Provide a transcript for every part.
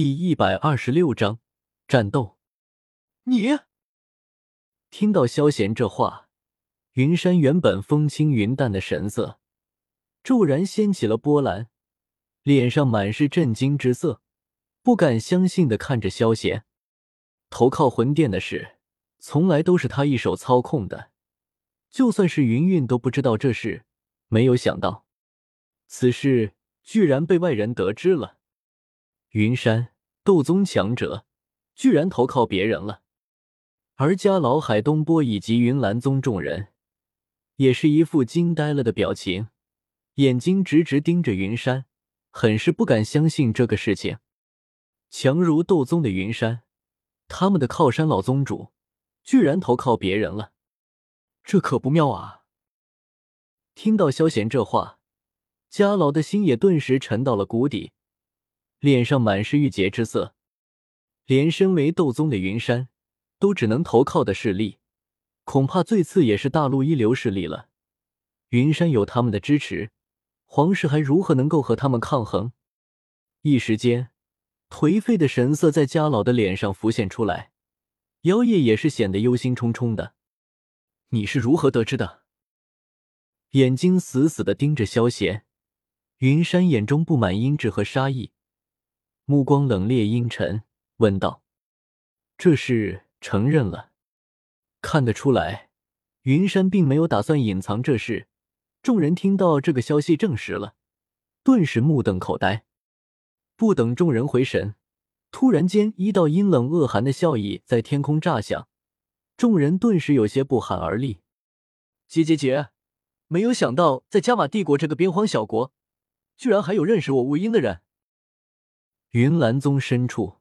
第一百二十六章战斗。你听到萧贤这话，云山原本风轻云淡的神色骤然掀起了波澜，脸上满是震惊之色，不敢相信的看着萧贤。投靠魂殿的事，从来都是他一手操控的，就算是云云都不知道这事。没有想到，此事居然被外人得知了。云山斗宗强者居然投靠别人了，而家老海东波以及云岚宗众人也是一副惊呆了的表情，眼睛直直盯着云山，很是不敢相信这个事情。强如斗宗的云山，他们的靠山老宗主居然投靠别人了，这可不妙啊！听到萧贤这话，家老的心也顿时沉到了谷底。脸上满是郁结之色，连身为斗宗的云山都只能投靠的势力，恐怕最次也是大陆一流势力了。云山有他们的支持，皇室还如何能够和他们抗衡？一时间，颓废的神色在家老的脸上浮现出来，妖夜也是显得忧心忡忡的。你是如何得知的？眼睛死死的盯着萧贤，云山眼中布满阴鸷和杀意。目光冷冽阴沉，问道：“这事承认了？”看得出来，云山并没有打算隐藏这事。众人听到这个消息，证实了，顿时目瞪口呆。不等众人回神，突然间一道阴冷恶寒的笑意在天空炸响，众人顿时有些不寒而栗。姐姐姐，没有想到在加玛帝国这个边荒小国，居然还有认识我雾音的人。云岚宗深处，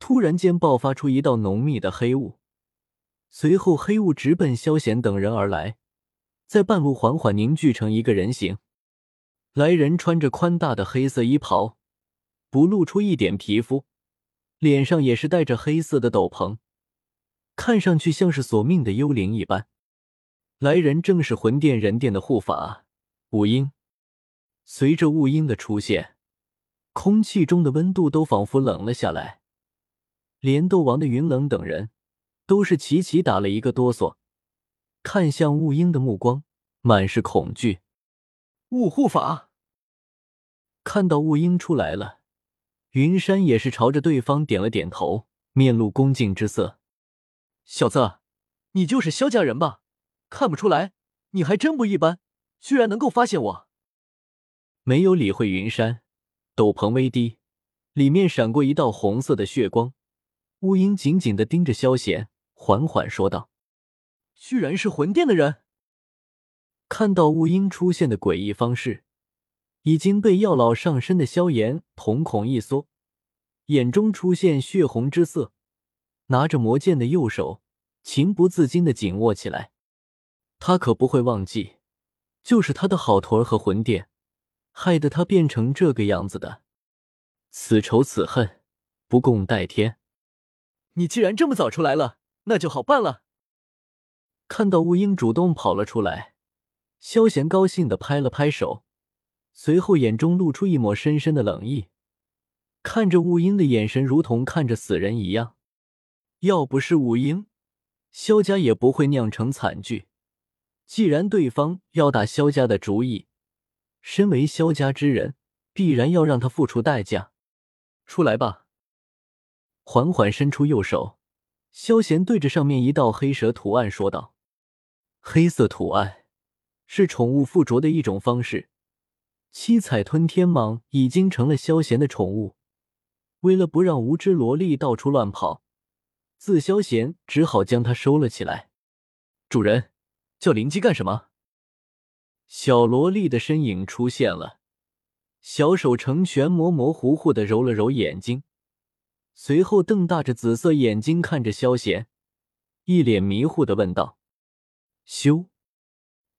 突然间爆发出一道浓密的黑雾，随后黑雾直奔萧贤等人而来，在半路缓缓凝聚成一个人形。来人穿着宽大的黑色衣袍，不露出一点皮肤，脸上也是戴着黑色的斗篷，看上去像是索命的幽灵一般。来人正是魂殿人殿的护法雾英。随着雾英的出现。空气中的温度都仿佛冷了下来，连斗王的云冷等人都是齐齐打了一个哆嗦，看向雾鹰的目光满是恐惧。雾护法看到雾鹰出来了，云山也是朝着对方点了点头，面露恭敬之色：“小子，你就是萧家人吧？看不出来，你还真不一般，居然能够发现我。”没有理会云山。斗篷微低，里面闪过一道红色的血光。乌鹰紧紧的盯着萧贤，缓缓说道：“居然是魂殿的人！”看到乌鹰出现的诡异方式，已经被药老上身的萧炎瞳孔一缩，眼中出现血红之色，拿着魔剑的右手情不自禁的紧握起来。他可不会忘记，就是他的好徒儿和魂殿。害得他变成这个样子的，此仇此恨，不共戴天。你既然这么早出来了，那就好办了。看到乌英主动跑了出来，萧贤高兴的拍了拍手，随后眼中露出一抹深深的冷意，看着乌英的眼神如同看着死人一样。要不是乌英，萧家也不会酿成惨剧。既然对方要打萧家的主意。身为萧家之人，必然要让他付出代价。出来吧！缓缓伸出右手，萧贤对着上面一道黑蛇图案说道：“黑色图案是宠物附着的一种方式。七彩吞天蟒已经成了萧贤的宠物。为了不让无知萝莉到处乱跑，自萧贤只好将它收了起来。主人，叫灵姬干什么？”小萝莉的身影出现了，小手成拳，模模糊糊的揉了揉眼睛，随后瞪大着紫色眼睛看着萧贤，一脸迷糊的问道：“修，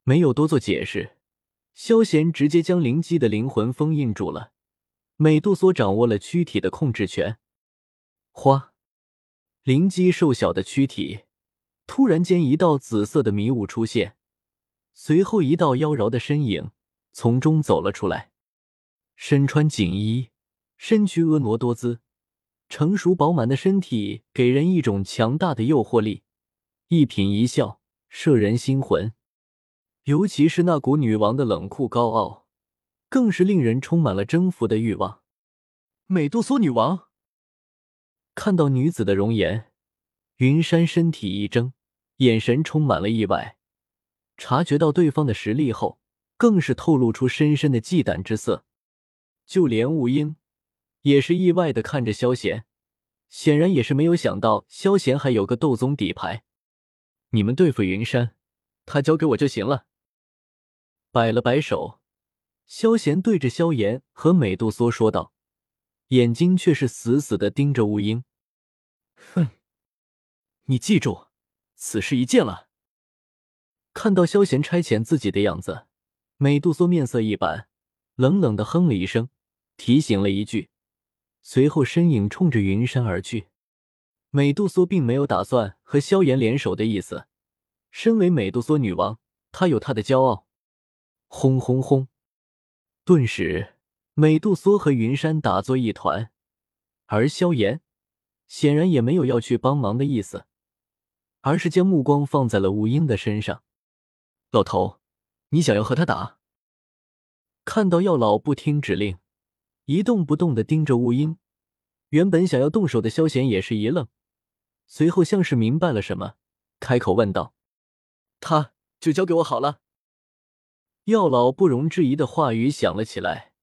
没有多做解释，萧贤直接将灵姬的灵魂封印住了，美杜莎掌握了躯体的控制权。花，灵姬瘦小的躯体，突然间一道紫色的迷雾出现。随后，一道妖娆的身影从中走了出来，身穿锦衣，身躯婀娜多姿，成熟饱满的身体给人一种强大的诱惑力，一颦一笑摄人心魂。尤其是那股女王的冷酷高傲，更是令人充满了征服的欲望。美杜莎女王看到女子的容颜，云山身体一怔，眼神充满了意外。察觉到对方的实力后，更是透露出深深的忌惮之色。就连雾英也是意外的看着萧贤，显然也是没有想到萧贤还有个斗宗底牌。你们对付云山，他交给我就行了。摆了摆手，萧贤对着萧炎和美杜莎说道，眼睛却是死死的盯着雾英。哼，你记住，此事一件了。看到萧贤差遣自己的样子，美杜莎面色一板，冷冷的哼了一声，提醒了一句，随后身影冲着云山而去。美杜莎并没有打算和萧炎联手的意思，身为美杜莎女王，她有她的骄傲。轰轰轰！顿时，美杜莎和云山打作一团，而萧炎显然也没有要去帮忙的意思，而是将目光放在了吴英的身上。老头，你想要和他打？看到药老不听指令，一动不动的盯着雾英，原本想要动手的萧贤也是一愣，随后像是明白了什么，开口问道：“他就交给我好了。”药老不容置疑的话语响了起来，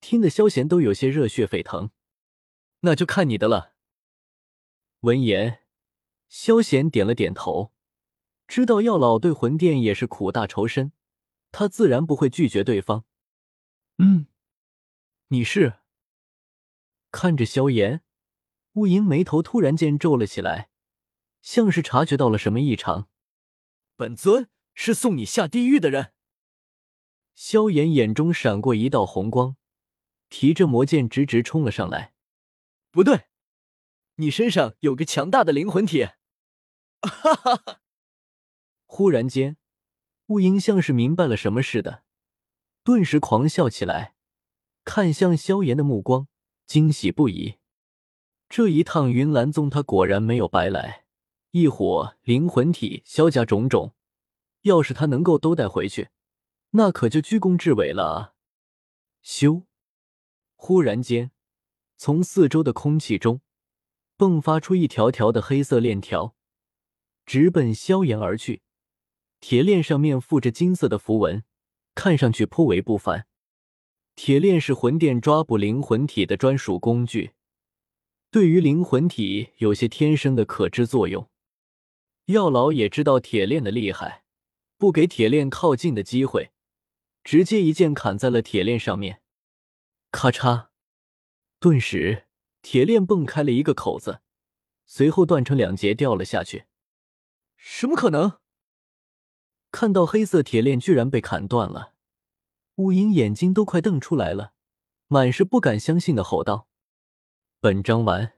听得萧贤都有些热血沸腾。那就看你的了。闻言，萧贤点了点头，知道药老对魂殿也是苦大仇深，他自然不会拒绝对方。嗯，你是？看着萧炎，雾莹眉头突然间皱了起来，像是察觉到了什么异常。本尊是送你下地狱的人。萧炎眼中闪过一道红光，提着魔剑直直冲了上来。不对，你身上有个强大的灵魂体！哈哈哈！忽然间，雾英像是明白了什么似的，顿时狂笑起来，看向萧炎的目光惊喜不已。这一趟云岚宗，他果然没有白来，异火、灵魂体、萧家种种，要是他能够都带回去。那可就居功至伟了啊！咻！忽然间，从四周的空气中迸发出一条条的黑色链条，直奔萧炎而去。铁链上面附着金色的符文，看上去颇为不凡。铁链是魂殿抓捕灵魂体的专属工具，对于灵魂体有些天生的可知作用。药老也知道铁链的厉害，不给铁链靠近的机会。直接一剑砍在了铁链上面，咔嚓！顿时铁链蹦开了一个口子，随后断成两截掉了下去。什么可能？看到黑色铁链居然被砍断了，乌鹰眼睛都快瞪出来了，满是不敢相信的吼道：“本章完。”